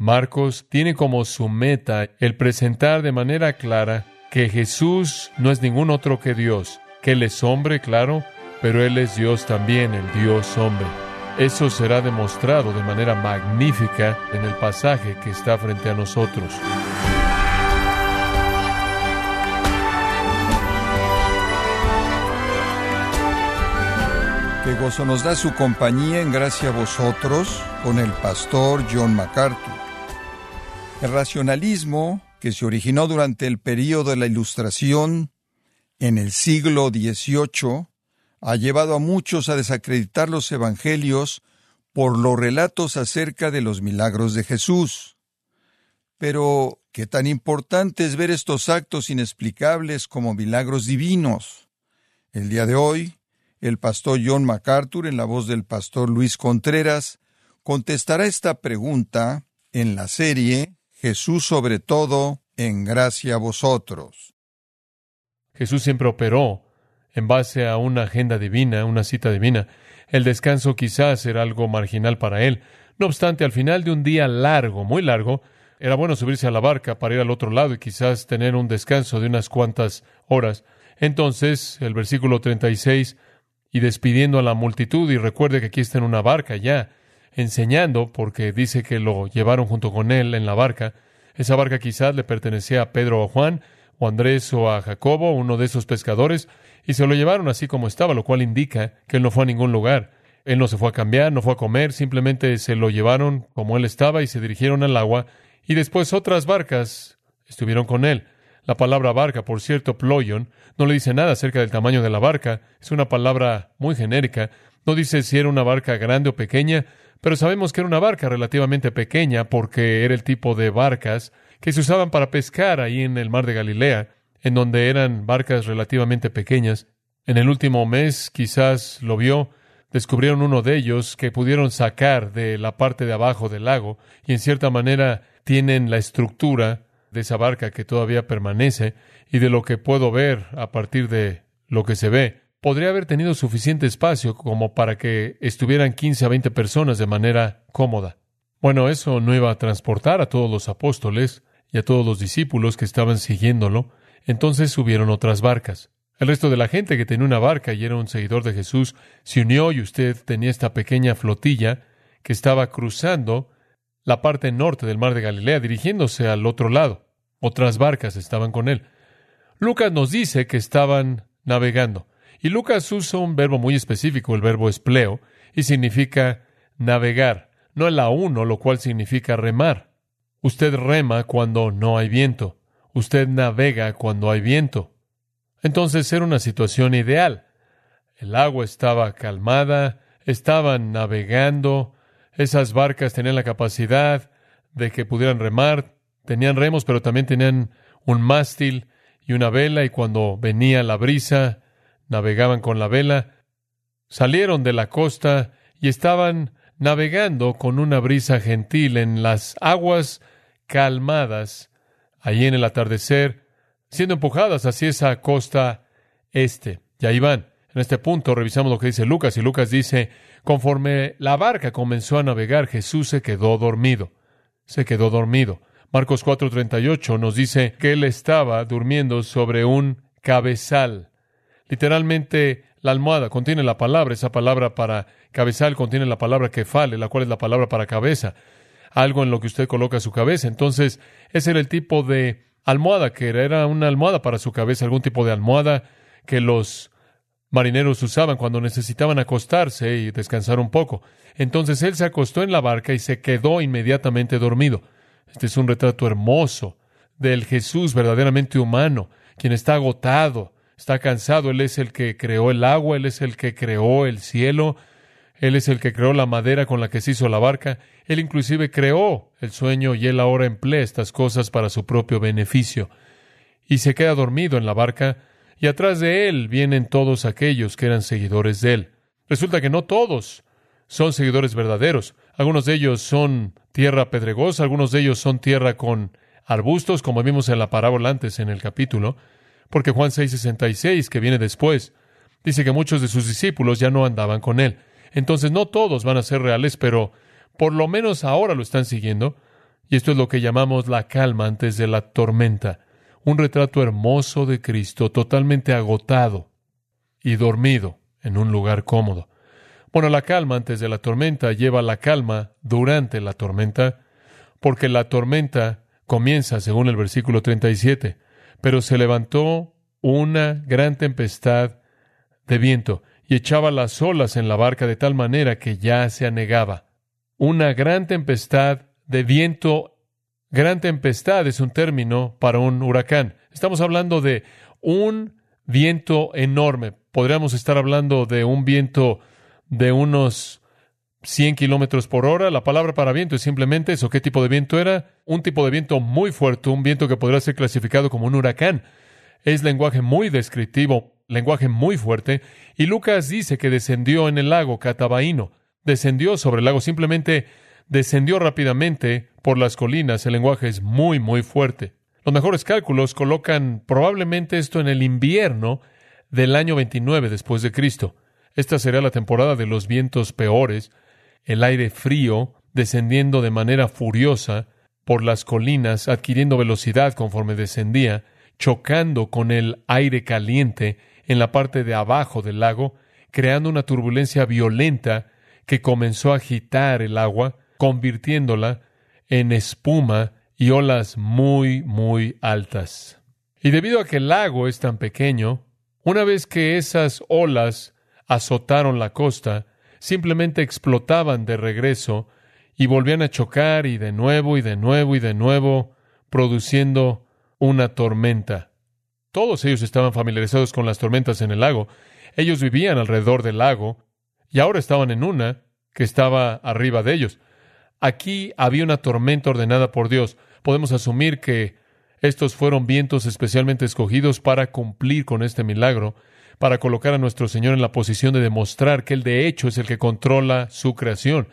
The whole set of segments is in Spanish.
Marcos tiene como su meta el presentar de manera clara que Jesús no es ningún otro que Dios, que Él es hombre, claro, pero Él es Dios también, el Dios hombre. Eso será demostrado de manera magnífica en el pasaje que está frente a nosotros. Qué gozo nos da su compañía en gracia a vosotros con el pastor John MacArthur. El racionalismo, que se originó durante el período de la Ilustración en el siglo XVIII, ha llevado a muchos a desacreditar los evangelios por los relatos acerca de los milagros de Jesús. Pero, ¿qué tan importante es ver estos actos inexplicables como milagros divinos? El día de hoy, el pastor John MacArthur, en la voz del pastor Luis Contreras, contestará esta pregunta en la serie Jesús sobre todo, en gracia a vosotros. Jesús siempre operó en base a una agenda divina, una cita divina. El descanso quizás era algo marginal para él. No obstante, al final de un día largo, muy largo, era bueno subirse a la barca para ir al otro lado y quizás tener un descanso de unas cuantas horas. Entonces, el versículo 36 y despidiendo a la multitud, y recuerde que aquí está en una barca ya, enseñando, porque dice que lo llevaron junto con él en la barca. Esa barca quizás le pertenecía a Pedro o a Juan, o a Andrés o a Jacobo, uno de esos pescadores, y se lo llevaron así como estaba, lo cual indica que él no fue a ningún lugar. Él no se fue a cambiar, no fue a comer, simplemente se lo llevaron como él estaba y se dirigieron al agua, y después otras barcas estuvieron con él. La palabra barca, por cierto, ployon, no le dice nada acerca del tamaño de la barca, es una palabra muy genérica, no dice si era una barca grande o pequeña, pero sabemos que era una barca relativamente pequeña porque era el tipo de barcas que se usaban para pescar ahí en el mar de Galilea, en donde eran barcas relativamente pequeñas. En el último mes quizás lo vio, descubrieron uno de ellos que pudieron sacar de la parte de abajo del lago y en cierta manera tienen la estructura de esa barca que todavía permanece y de lo que puedo ver a partir de lo que se ve, podría haber tenido suficiente espacio como para que estuvieran 15 a 20 personas de manera cómoda. Bueno, eso no iba a transportar a todos los apóstoles y a todos los discípulos que estaban siguiéndolo, entonces subieron otras barcas. El resto de la gente que tenía una barca y era un seguidor de Jesús se unió y usted tenía esta pequeña flotilla que estaba cruzando la parte norte del mar de Galilea, dirigiéndose al otro lado. Otras barcas estaban con él. Lucas nos dice que estaban navegando. Y Lucas usa un verbo muy específico, el verbo espleo, y significa navegar, no el la uno, lo cual significa remar. Usted rema cuando no hay viento. Usted navega cuando hay viento. Entonces era una situación ideal. El agua estaba calmada, estaban navegando, esas barcas tenían la capacidad de que pudieran remar, tenían remos, pero también tenían un mástil y una vela, y cuando venía la brisa, navegaban con la vela. Salieron de la costa y estaban navegando con una brisa gentil en las aguas calmadas, allí en el atardecer, siendo empujadas hacia esa costa este. Y ahí van. En este punto revisamos lo que dice Lucas y Lucas dice, conforme la barca comenzó a navegar, Jesús se quedó dormido. Se quedó dormido. Marcos 4:38 nos dice que él estaba durmiendo sobre un cabezal. Literalmente, la almohada contiene la palabra, esa palabra para cabezal contiene la palabra kefale, la cual es la palabra para cabeza, algo en lo que usted coloca su cabeza. Entonces, ese era el tipo de almohada que era, era una almohada para su cabeza, algún tipo de almohada que los marineros usaban cuando necesitaban acostarse y descansar un poco. Entonces él se acostó en la barca y se quedó inmediatamente dormido. Este es un retrato hermoso del Jesús verdaderamente humano, quien está agotado, está cansado. Él es el que creó el agua, Él es el que creó el cielo, Él es el que creó la madera con la que se hizo la barca. Él inclusive creó el sueño y Él ahora emplea estas cosas para su propio beneficio. Y se queda dormido en la barca y atrás de él vienen todos aquellos que eran seguidores de él. Resulta que no todos son seguidores verdaderos. Algunos de ellos son tierra pedregosa, algunos de ellos son tierra con arbustos, como vimos en la parábola antes en el capítulo, porque Juan 6:66, que viene después, dice que muchos de sus discípulos ya no andaban con él. Entonces no todos van a ser reales, pero por lo menos ahora lo están siguiendo. Y esto es lo que llamamos la calma antes de la tormenta. Un retrato hermoso de Cristo, totalmente agotado y dormido en un lugar cómodo. Bueno, la calma antes de la tormenta lleva la calma durante la tormenta, porque la tormenta comienza según el versículo 37, pero se levantó una gran tempestad de viento y echaba las olas en la barca de tal manera que ya se anegaba. Una gran tempestad de viento. Gran tempestad es un término para un huracán. Estamos hablando de un viento enorme. Podríamos estar hablando de un viento de unos 100 kilómetros por hora. La palabra para viento es simplemente eso. ¿Qué tipo de viento era? Un tipo de viento muy fuerte, un viento que podría ser clasificado como un huracán. Es lenguaje muy descriptivo, lenguaje muy fuerte. Y Lucas dice que descendió en el lago Catabaíno. Descendió sobre el lago, simplemente descendió rápidamente por las colinas. El lenguaje es muy, muy fuerte. Los mejores cálculos colocan probablemente esto en el invierno del año 29 después de Cristo. Esta será la temporada de los vientos peores, el aire frío descendiendo de manera furiosa por las colinas, adquiriendo velocidad conforme descendía, chocando con el aire caliente en la parte de abajo del lago, creando una turbulencia violenta que comenzó a agitar el agua, convirtiéndola en espuma y olas muy, muy altas. Y debido a que el lago es tan pequeño, una vez que esas olas azotaron la costa, simplemente explotaban de regreso y volvían a chocar y de nuevo y de nuevo y de nuevo, produciendo una tormenta. Todos ellos estaban familiarizados con las tormentas en el lago. Ellos vivían alrededor del lago y ahora estaban en una que estaba arriba de ellos. Aquí había una tormenta ordenada por Dios. Podemos asumir que estos fueron vientos especialmente escogidos para cumplir con este milagro, para colocar a nuestro Señor en la posición de demostrar que Él de hecho es el que controla su creación.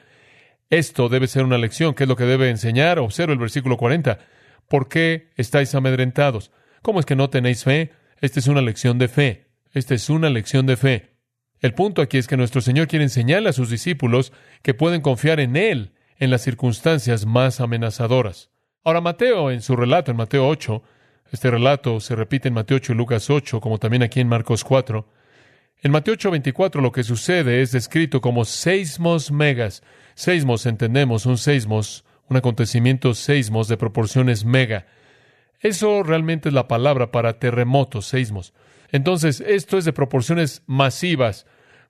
Esto debe ser una lección. ¿Qué es lo que debe enseñar? Observa el versículo 40. ¿Por qué estáis amedrentados? ¿Cómo es que no tenéis fe? Esta es una lección de fe. Esta es una lección de fe. El punto aquí es que nuestro Señor quiere enseñarle a sus discípulos que pueden confiar en Él en las circunstancias más amenazadoras. Ahora, Mateo, en su relato, en Mateo 8, este relato se repite en Mateo 8 y Lucas 8, como también aquí en Marcos 4. En Mateo 8, 24 lo que sucede es descrito como seismos megas. Seismos, entendemos, un seismos, un acontecimiento seismos de proporciones mega. Eso realmente es la palabra para terremotos, seismos. Entonces, esto es de proporciones masivas,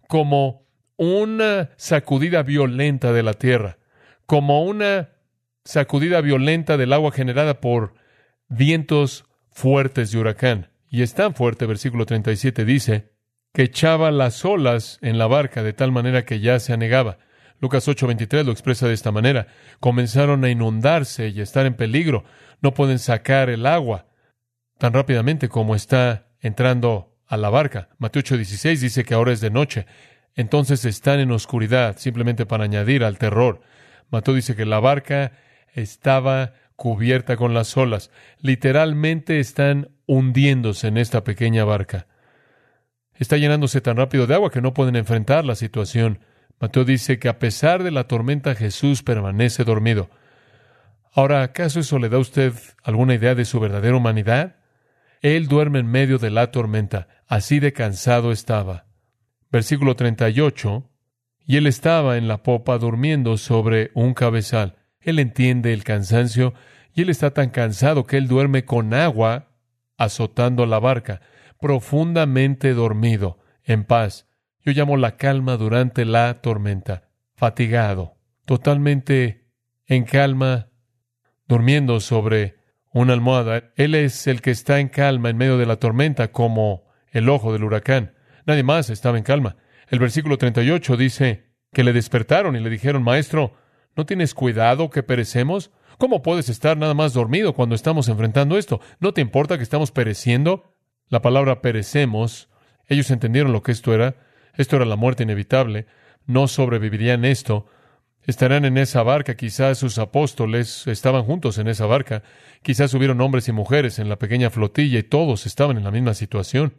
como una sacudida violenta de la tierra, como una sacudida violenta del agua generada por vientos fuertes de huracán. Y es tan fuerte, versículo 37 dice, que echaba las olas en la barca de tal manera que ya se anegaba. Lucas 8:23 lo expresa de esta manera. Comenzaron a inundarse y a estar en peligro. No pueden sacar el agua tan rápidamente como está entrando a la barca. Mateo 8:16 dice que ahora es de noche. Entonces están en oscuridad, simplemente para añadir al terror. Mateo dice que la barca estaba cubierta con las olas. Literalmente están hundiéndose en esta pequeña barca. Está llenándose tan rápido de agua que no pueden enfrentar la situación. Mateo dice que a pesar de la tormenta Jesús permanece dormido. Ahora, ¿acaso eso le da a usted alguna idea de su verdadera humanidad? Él duerme en medio de la tormenta, así de cansado estaba. Versículo 38. Y él estaba en la popa durmiendo sobre un cabezal. Él entiende el cansancio y él está tan cansado que él duerme con agua azotando la barca, profundamente dormido, en paz. Yo llamo la calma durante la tormenta, fatigado, totalmente en calma, durmiendo sobre una almohada. Él es el que está en calma en medio de la tormenta, como el ojo del huracán. Nadie más estaba en calma. El versículo 38 dice que le despertaron y le dijeron, Maestro, ¿no tienes cuidado que perecemos? ¿Cómo puedes estar nada más dormido cuando estamos enfrentando esto? ¿No te importa que estamos pereciendo? La palabra perecemos, ellos entendieron lo que esto era. Esto era la muerte inevitable. No sobrevivirían esto. Estarán en esa barca, quizás sus apóstoles estaban juntos en esa barca, quizás hubieron hombres y mujeres en la pequeña flotilla y todos estaban en la misma situación.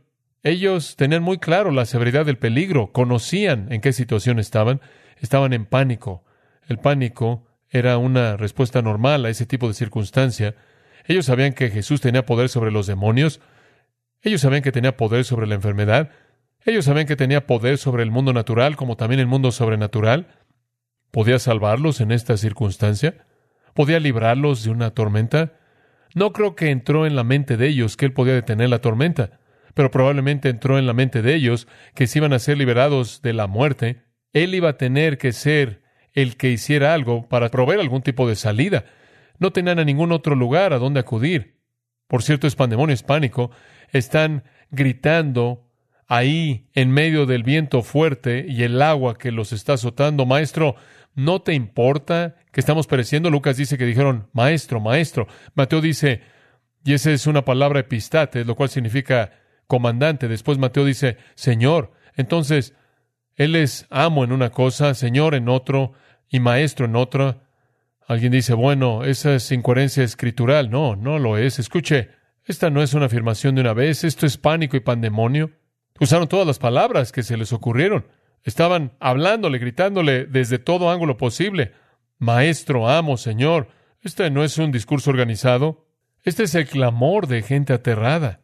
Ellos tenían muy claro la severidad del peligro, conocían en qué situación estaban, estaban en pánico. El pánico era una respuesta normal a ese tipo de circunstancia. Ellos sabían que Jesús tenía poder sobre los demonios. Ellos sabían que tenía poder sobre la enfermedad. Ellos sabían que tenía poder sobre el mundo natural como también el mundo sobrenatural. ¿Podía salvarlos en esta circunstancia? ¿Podía librarlos de una tormenta? No creo que entró en la mente de ellos que él podía detener la tormenta, pero probablemente entró en la mente de ellos que si iban a ser liberados de la muerte, él iba a tener que ser el que hiciera algo para proveer algún tipo de salida. No tenían a ningún otro lugar a donde acudir. Por cierto, es pandemonio hispánico. Están gritando ahí en medio del viento fuerte y el agua que los está azotando. Maestro, ¿no te importa que estamos pereciendo? Lucas dice que dijeron, maestro, maestro. Mateo dice, y esa es una palabra epistate, lo cual significa comandante. Después Mateo dice, Señor. Entonces, Él es amo en una cosa, Señor en otro, y maestro en otra. Alguien dice, bueno, esa es incoherencia escritural. No, no lo es. Escuche, esta no es una afirmación de una vez, esto es pánico y pandemonio. Usaron todas las palabras que se les ocurrieron. Estaban hablándole, gritándole desde todo ángulo posible. Maestro, amo, Señor. Este no es un discurso organizado. Este es el clamor de gente aterrada.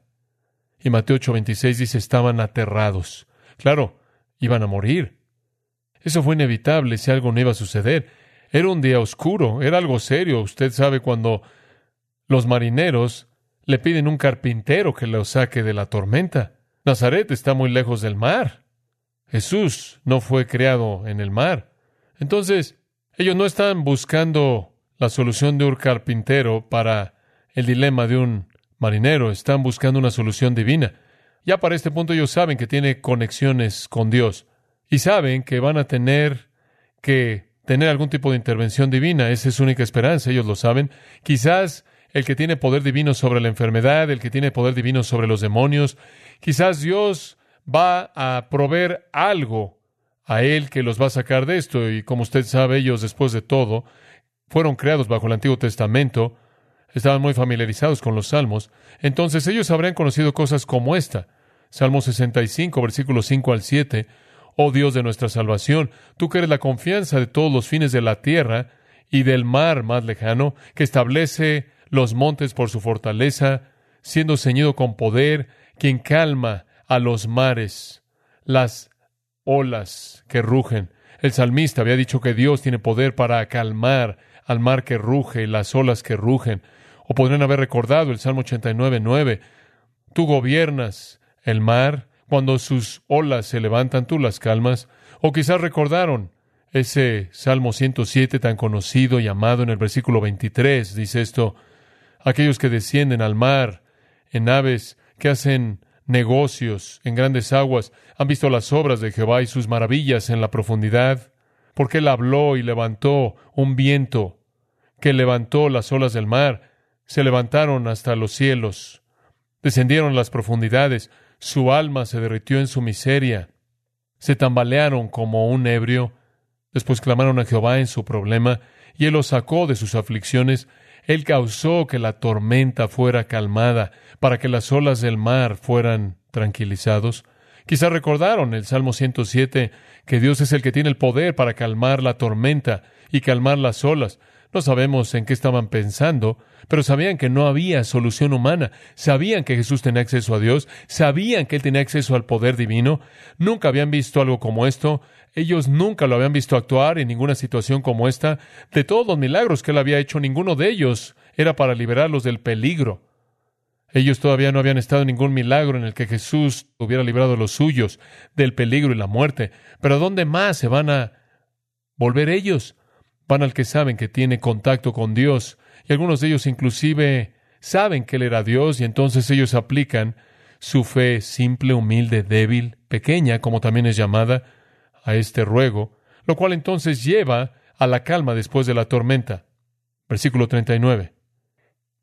Y Mateo 8:26 dice, estaban aterrados. Claro, iban a morir. Eso fue inevitable si algo no iba a suceder. Era un día oscuro, era algo serio. Usted sabe cuando los marineros le piden un carpintero que lo saque de la tormenta. Nazaret está muy lejos del mar. Jesús no fue creado en el mar. Entonces, ellos no están buscando la solución de un carpintero para el dilema de un marinero, están buscando una solución divina. Ya para este punto ellos saben que tiene conexiones con Dios y saben que van a tener que tener algún tipo de intervención divina. Esa es su única esperanza, ellos lo saben. Quizás el que tiene poder divino sobre la enfermedad, el que tiene poder divino sobre los demonios, quizás Dios va a proveer algo a él que los va a sacar de esto. Y como usted sabe, ellos después de todo fueron creados bajo el Antiguo Testamento, estaban muy familiarizados con los salmos, entonces ellos habrían conocido cosas como esta. Salmo 65, versículos 5 al 7, oh Dios de nuestra salvación, tú que eres la confianza de todos los fines de la tierra y del mar más lejano, que establece los montes por su fortaleza, siendo ceñido con poder, quien calma a los mares, las olas que rugen. El salmista había dicho que Dios tiene poder para calmar al mar que ruge, las olas que rugen. O podrían haber recordado el Salmo 89, 9. Tú gobiernas el mar, cuando sus olas se levantan, tú las calmas. O quizás recordaron ese Salmo 107 tan conocido y amado en el versículo 23. Dice esto, aquellos que descienden al mar en naves que hacen negocios en grandes aguas, han visto las obras de Jehová y sus maravillas en la profundidad, porque él habló y levantó un viento que levantó las olas del mar, se levantaron hasta los cielos, descendieron las profundidades, su alma se derritió en su miseria. Se tambalearon como un ebrio. Después clamaron a Jehová en su problema, y él los sacó de sus aflicciones. Él causó que la tormenta fuera calmada, para que las olas del mar fueran tranquilizados. Quizá recordaron el Salmo 107, que Dios es el que tiene el poder para calmar la tormenta y calmar las olas. No sabemos en qué estaban pensando, pero sabían que no había solución humana. Sabían que Jesús tenía acceso a Dios, sabían que Él tenía acceso al poder divino. Nunca habían visto algo como esto. Ellos nunca lo habían visto actuar en ninguna situación como esta. De todos los milagros que Él había hecho, ninguno de ellos era para liberarlos del peligro. Ellos todavía no habían estado en ningún milagro en el que Jesús hubiera librado a los suyos del peligro y la muerte. Pero ¿a dónde más se van a volver ellos? Van al que saben que tiene contacto con Dios, y algunos de ellos inclusive saben que Él era Dios, y entonces ellos aplican su fe simple, humilde, débil, pequeña, como también es llamada, a este ruego, lo cual entonces lleva a la calma después de la tormenta. Versículo 39.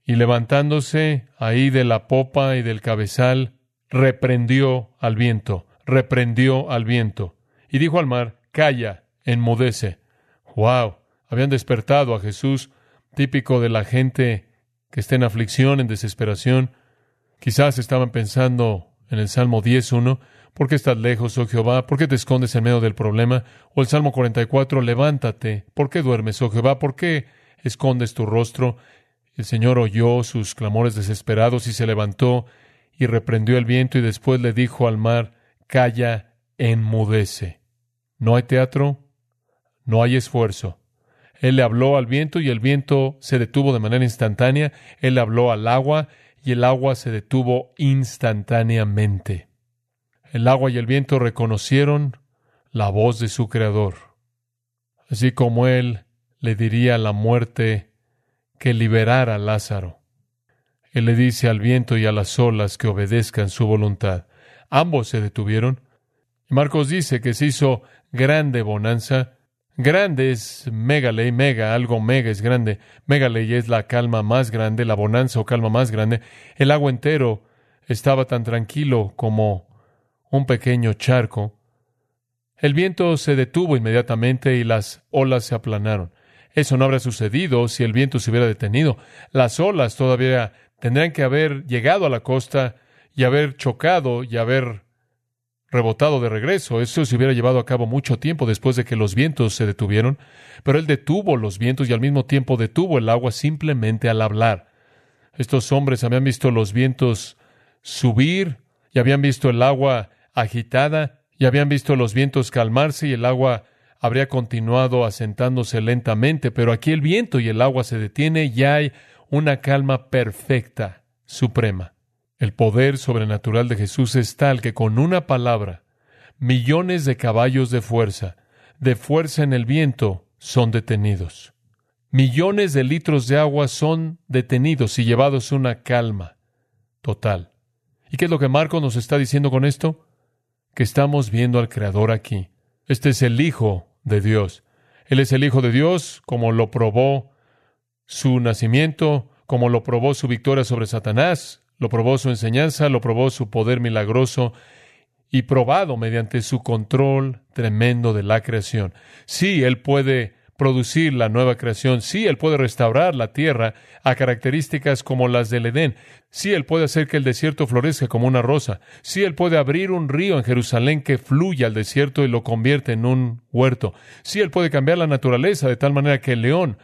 Y levantándose ahí de la popa y del cabezal, reprendió al viento, reprendió al viento, y dijo al mar, calla, enmudece. ¡Wow! Habían despertado a Jesús, típico de la gente que está en aflicción, en desesperación. Quizás estaban pensando en el Salmo 10.1, ¿por qué estás lejos, oh Jehová? ¿Por qué te escondes en medio del problema? O el Salmo 44, levántate, ¿por qué duermes, oh Jehová? ¿Por qué escondes tu rostro? El Señor oyó sus clamores desesperados y se levantó y reprendió el viento y después le dijo al mar, calla, enmudece. No hay teatro, no hay esfuerzo. Él le habló al viento y el viento se detuvo de manera instantánea. Él habló al agua y el agua se detuvo instantáneamente. El agua y el viento reconocieron la voz de su Creador. Así como Él le diría a la muerte que liberara a Lázaro. Él le dice al viento y a las olas que obedezcan su voluntad. Ambos se detuvieron. Marcos dice que se hizo grande bonanza Grande es megale, mega, algo mega es grande. Megale es la calma más grande, la bonanza o calma más grande. El agua entero estaba tan tranquilo como un pequeño charco. El viento se detuvo inmediatamente y las olas se aplanaron. Eso no habría sucedido si el viento se hubiera detenido. Las olas todavía tendrían que haber llegado a la costa y haber chocado y haber rebotado de regreso. Eso se hubiera llevado a cabo mucho tiempo después de que los vientos se detuvieron, pero él detuvo los vientos y al mismo tiempo detuvo el agua simplemente al hablar. Estos hombres habían visto los vientos subir y habían visto el agua agitada y habían visto los vientos calmarse y el agua habría continuado asentándose lentamente, pero aquí el viento y el agua se detiene y hay una calma perfecta, suprema. El poder sobrenatural de Jesús es tal que con una palabra, millones de caballos de fuerza, de fuerza en el viento, son detenidos. Millones de litros de agua son detenidos y llevados una calma total. ¿Y qué es lo que Marco nos está diciendo con esto? Que estamos viendo al Creador aquí. Este es el Hijo de Dios. Él es el Hijo de Dios, como lo probó su nacimiento, como lo probó su victoria sobre Satanás, lo probó su enseñanza, lo probó su poder milagroso y probado mediante su control tremendo de la creación. Sí, Él puede producir la nueva creación. Sí, Él puede restaurar la tierra a características como las del Edén. Sí, Él puede hacer que el desierto florezca como una rosa. Sí, Él puede abrir un río en Jerusalén que fluya al desierto y lo convierte en un huerto. Sí, Él puede cambiar la naturaleza de tal manera que el león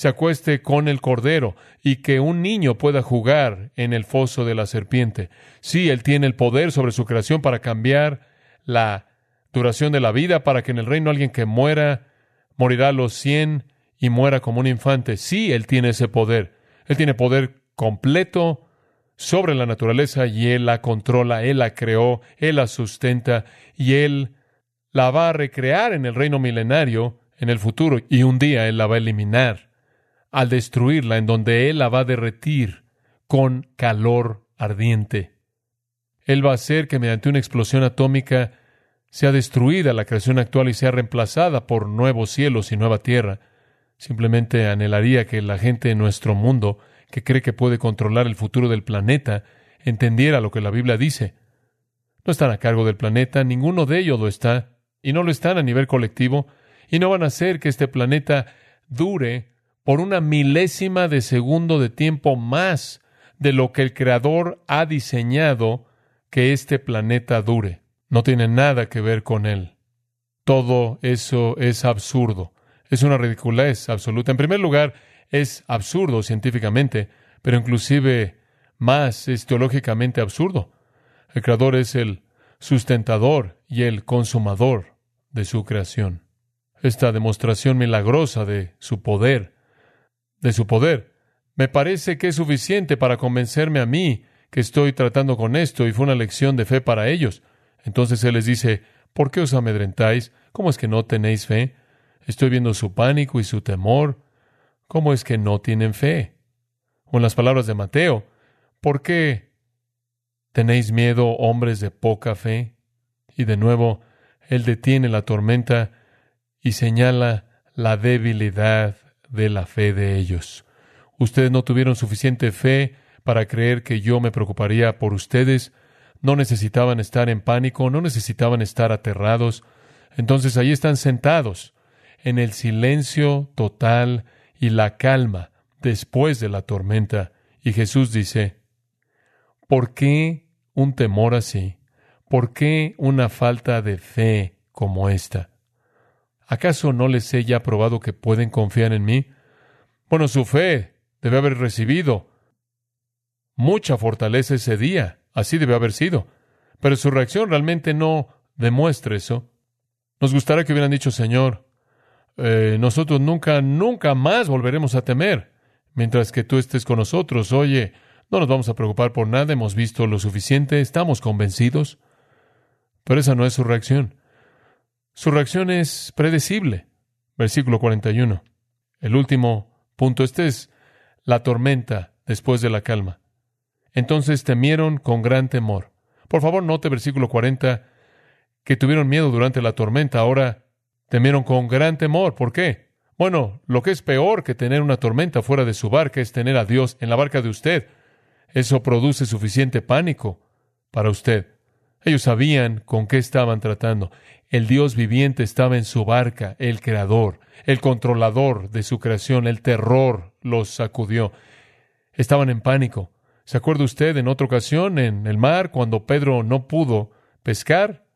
se acueste con el cordero y que un niño pueda jugar en el foso de la serpiente. Sí, Él tiene el poder sobre su creación para cambiar la duración de la vida, para que en el reino alguien que muera morirá a los cien y muera como un infante. Sí, Él tiene ese poder. Él tiene poder completo sobre la naturaleza y Él la controla, Él la creó, Él la sustenta y Él la va a recrear en el reino milenario en el futuro y un día Él la va a eliminar al destruirla, en donde Él la va a derretir con calor ardiente. Él va a hacer que mediante una explosión atómica sea destruida la creación actual y sea reemplazada por nuevos cielos y nueva tierra. Simplemente anhelaría que la gente de nuestro mundo, que cree que puede controlar el futuro del planeta, entendiera lo que la Biblia dice. No están a cargo del planeta, ninguno de ellos lo está, y no lo están a nivel colectivo, y no van a hacer que este planeta dure por una milésima de segundo de tiempo más de lo que el Creador ha diseñado que este planeta dure. No tiene nada que ver con él. Todo eso es absurdo. Es una ridiculez absoluta. En primer lugar, es absurdo científicamente, pero inclusive más es teológicamente absurdo. El Creador es el sustentador y el consumador de su creación. Esta demostración milagrosa de su poder de su poder. Me parece que es suficiente para convencerme a mí que estoy tratando con esto y fue una lección de fe para ellos. Entonces Él les dice, ¿por qué os amedrentáis? ¿Cómo es que no tenéis fe? Estoy viendo su pánico y su temor. ¿Cómo es que no tienen fe? O en las palabras de Mateo, ¿por qué tenéis miedo, hombres de poca fe? Y de nuevo, Él detiene la tormenta y señala la debilidad de la fe de ellos. Ustedes no tuvieron suficiente fe para creer que yo me preocuparía por ustedes, no necesitaban estar en pánico, no necesitaban estar aterrados. Entonces ahí están sentados, en el silencio total y la calma después de la tormenta. Y Jesús dice, ¿por qué un temor así? ¿Por qué una falta de fe como esta? ¿Acaso no les he ya probado que pueden confiar en mí? Bueno, su fe debe haber recibido mucha fortaleza ese día. Así debe haber sido. Pero su reacción realmente no demuestra eso. Nos gustaría que hubieran dicho, Señor, eh, nosotros nunca, nunca más volveremos a temer, mientras que tú estés con nosotros. Oye, no nos vamos a preocupar por nada, hemos visto lo suficiente, estamos convencidos. Pero esa no es su reacción. Su reacción es predecible. Versículo 41. El último punto. Este es la tormenta después de la calma. Entonces temieron con gran temor. Por favor, note versículo 40 que tuvieron miedo durante la tormenta, ahora temieron con gran temor. ¿Por qué? Bueno, lo que es peor que tener una tormenta fuera de su barca es tener a Dios en la barca de usted. Eso produce suficiente pánico para usted. Ellos sabían con qué estaban tratando. El Dios viviente estaba en su barca, el creador, el controlador de su creación, el terror los sacudió. Estaban en pánico. ¿Se acuerda usted en otra ocasión en el mar cuando Pedro no pudo pescar?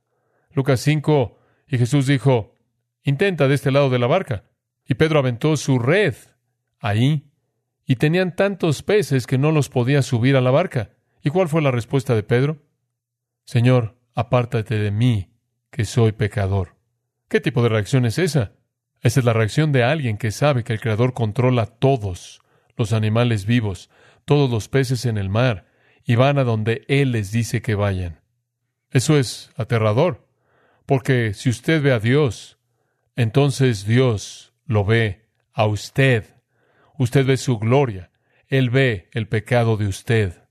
Lucas 5, y Jesús dijo, intenta de este lado de la barca. Y Pedro aventó su red ahí, y tenían tantos peces que no los podía subir a la barca. ¿Y cuál fue la respuesta de Pedro? Señor, apártate de mí, que soy pecador. ¿Qué tipo de reacción es esa? Esa es la reacción de alguien que sabe que el Creador controla todos los animales vivos, todos los peces en el mar, y van a donde Él les dice que vayan. Eso es aterrador, porque si usted ve a Dios, entonces Dios lo ve a usted. Usted ve su gloria, Él ve el pecado de usted.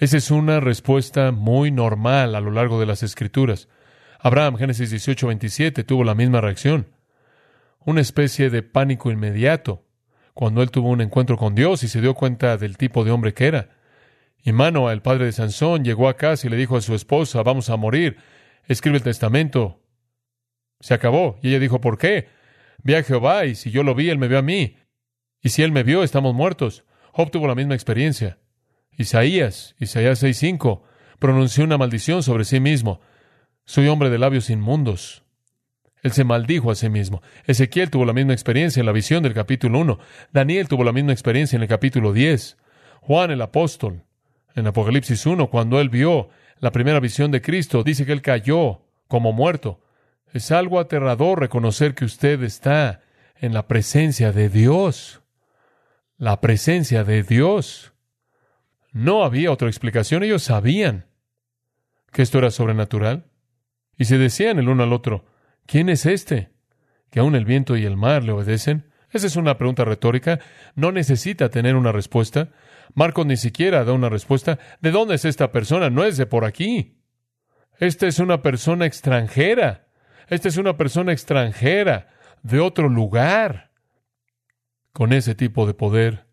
Esa es una respuesta muy normal a lo largo de las Escrituras. Abraham, Génesis 18, 27, tuvo la misma reacción. Una especie de pánico inmediato cuando él tuvo un encuentro con Dios y se dio cuenta del tipo de hombre que era. Y Manoa, el padre de Sansón, llegó a casa y le dijo a su esposa, vamos a morir, escribe el testamento. Se acabó. Y ella dijo, ¿por qué? Vi a Jehová y si yo lo vi, él me vio a mí. Y si él me vio, estamos muertos. Job tuvo la misma experiencia. Isaías, Isaías 6:5, pronunció una maldición sobre sí mismo. Soy hombre de labios inmundos. Él se maldijo a sí mismo. Ezequiel tuvo la misma experiencia en la visión del capítulo 1. Daniel tuvo la misma experiencia en el capítulo 10. Juan el apóstol, en Apocalipsis 1, cuando él vio la primera visión de Cristo, dice que él cayó como muerto. Es algo aterrador reconocer que usted está en la presencia de Dios. La presencia de Dios. No había otra explicación. Ellos sabían que esto era sobrenatural. Y se decían el uno al otro, ¿quién es este? Que aún el viento y el mar le obedecen. Esa es una pregunta retórica. No necesita tener una respuesta. Marcos ni siquiera da una respuesta. ¿De dónde es esta persona? No es de por aquí. Esta es una persona extranjera. Esta es una persona extranjera de otro lugar. Con ese tipo de poder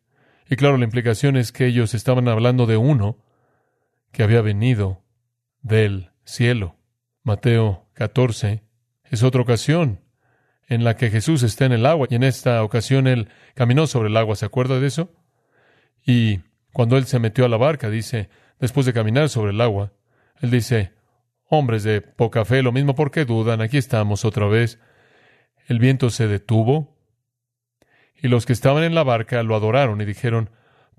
y claro, la implicación es que ellos estaban hablando de uno que había venido del cielo. Mateo 14 es otra ocasión en la que Jesús está en el agua y en esta ocasión él caminó sobre el agua. ¿Se acuerda de eso? Y cuando él se metió a la barca, dice, después de caminar sobre el agua, él dice, hombres de poca fe, lo mismo porque dudan, aquí estamos otra vez. El viento se detuvo, y los que estaban en la barca lo adoraron y dijeron,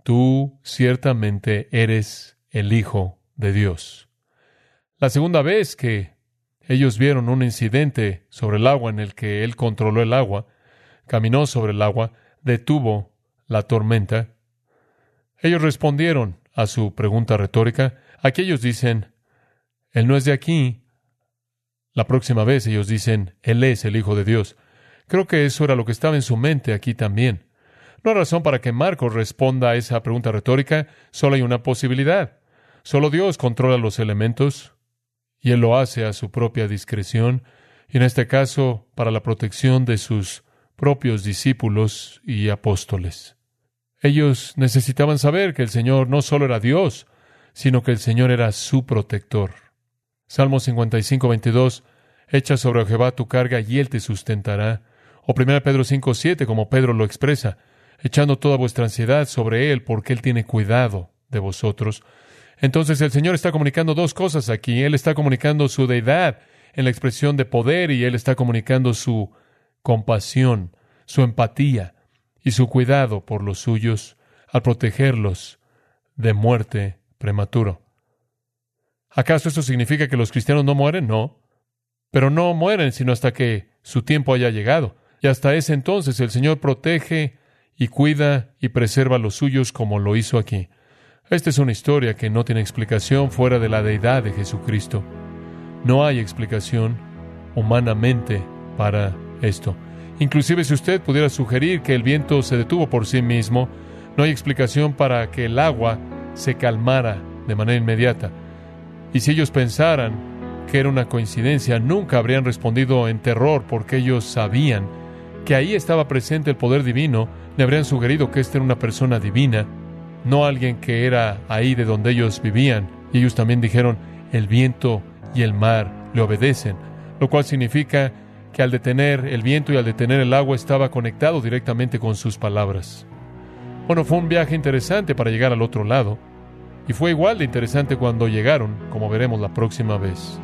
Tú ciertamente eres el Hijo de Dios. La segunda vez que ellos vieron un incidente sobre el agua en el que Él controló el agua, caminó sobre el agua, detuvo la tormenta, ellos respondieron a su pregunta retórica. Aquí ellos dicen, Él no es de aquí. La próxima vez ellos dicen, Él es el Hijo de Dios. Creo que eso era lo que estaba en su mente aquí también. No hay razón para que Marcos responda a esa pregunta retórica, solo hay una posibilidad. Solo Dios controla los elementos y Él lo hace a su propia discreción y en este caso para la protección de sus propios discípulos y apóstoles. Ellos necesitaban saber que el Señor no solo era Dios, sino que el Señor era su protector. Salmo 55, 22, Echa sobre Jehová tu carga y Él te sustentará. O 1 Pedro 5, 7, como Pedro lo expresa, echando toda vuestra ansiedad sobre Él, porque Él tiene cuidado de vosotros. Entonces el Señor está comunicando dos cosas aquí. Él está comunicando su deidad en la expresión de poder y Él está comunicando su compasión, su empatía y su cuidado por los suyos al protegerlos de muerte prematuro. ¿Acaso eso significa que los cristianos no mueren? No. Pero no mueren sino hasta que su tiempo haya llegado. Y hasta ese entonces el Señor protege y cuida y preserva a los suyos como lo hizo aquí. Esta es una historia que no tiene explicación fuera de la deidad de Jesucristo. No hay explicación humanamente para esto. Inclusive si usted pudiera sugerir que el viento se detuvo por sí mismo, no hay explicación para que el agua se calmara de manera inmediata. Y si ellos pensaran que era una coincidencia, nunca habrían respondido en terror porque ellos sabían que ahí estaba presente el poder divino, le habrían sugerido que esta era una persona divina no alguien que era ahí de donde ellos vivían. Y ellos también dijeron, el viento y el mar le obedecen, lo cual significa que al detener el viento y al detener el agua estaba conectado directamente con sus palabras. Bueno, fue un viaje interesante para llegar al otro lado, y fue igual de interesante cuando llegaron, como veremos la próxima vez.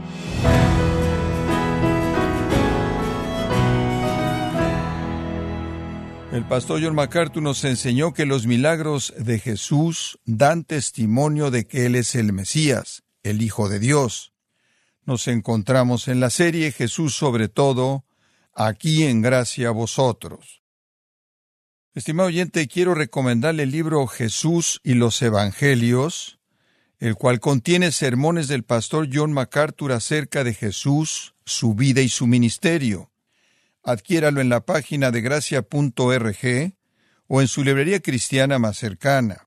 El pastor John MacArthur nos enseñó que los milagros de Jesús dan testimonio de que Él es el Mesías, el Hijo de Dios. Nos encontramos en la serie Jesús sobre todo, aquí en gracia a vosotros. Estimado oyente, quiero recomendarle el libro Jesús y los Evangelios, el cual contiene sermones del pastor John MacArthur acerca de Jesús, su vida y su ministerio. Adquiéralo en la página de gracia.org o en su librería cristiana más cercana.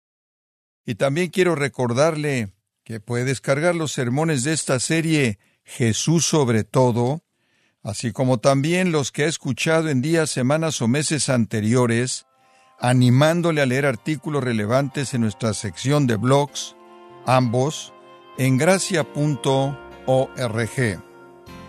Y también quiero recordarle que puede descargar los sermones de esta serie Jesús sobre todo, así como también los que ha escuchado en días, semanas o meses anteriores, animándole a leer artículos relevantes en nuestra sección de blogs, ambos en gracia.org.